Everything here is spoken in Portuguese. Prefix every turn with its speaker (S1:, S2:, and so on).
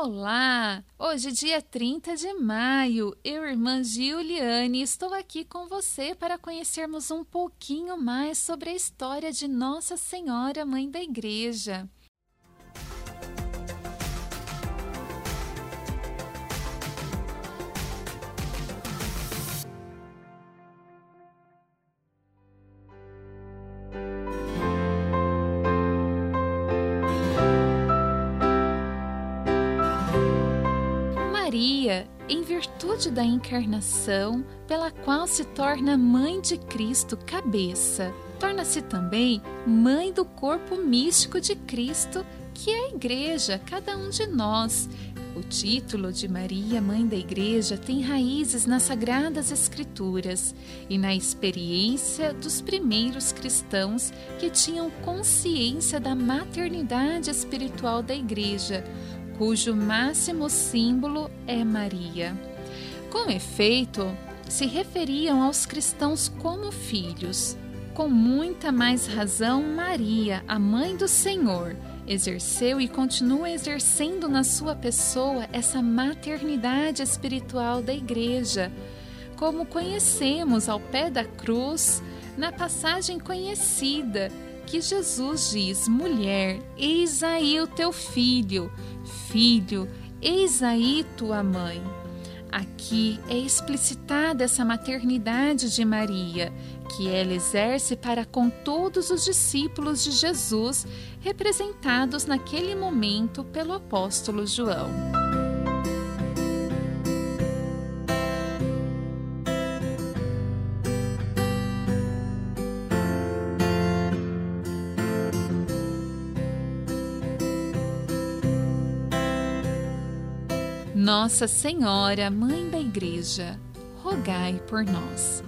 S1: Olá! Hoje, dia 30 de maio, eu, irmã Giuliane, estou aqui com você para conhecermos um pouquinho mais sobre a história de Nossa Senhora, Mãe da Igreja. Maria, em virtude da encarnação, pela qual se torna mãe de Cristo, cabeça, torna-se também mãe do corpo místico de Cristo, que é a Igreja, cada um de nós. O título de Maria, Mãe da Igreja, tem raízes nas Sagradas Escrituras e na experiência dos primeiros cristãos que tinham consciência da maternidade espiritual da Igreja cujo máximo símbolo é Maria. Com efeito, se referiam aos cristãos como filhos. Com muita mais razão, Maria, a mãe do Senhor, exerceu e continua exercendo na sua pessoa essa maternidade espiritual da Igreja, como conhecemos ao pé da cruz, na passagem conhecida que Jesus diz: Mulher, eis aí o teu filho, filho, eis aí tua mãe. Aqui é explicitada essa maternidade de Maria, que ela exerce para com todos os discípulos de Jesus, representados naquele momento pelo apóstolo João. Nossa Senhora, Mãe da Igreja, rogai por nós.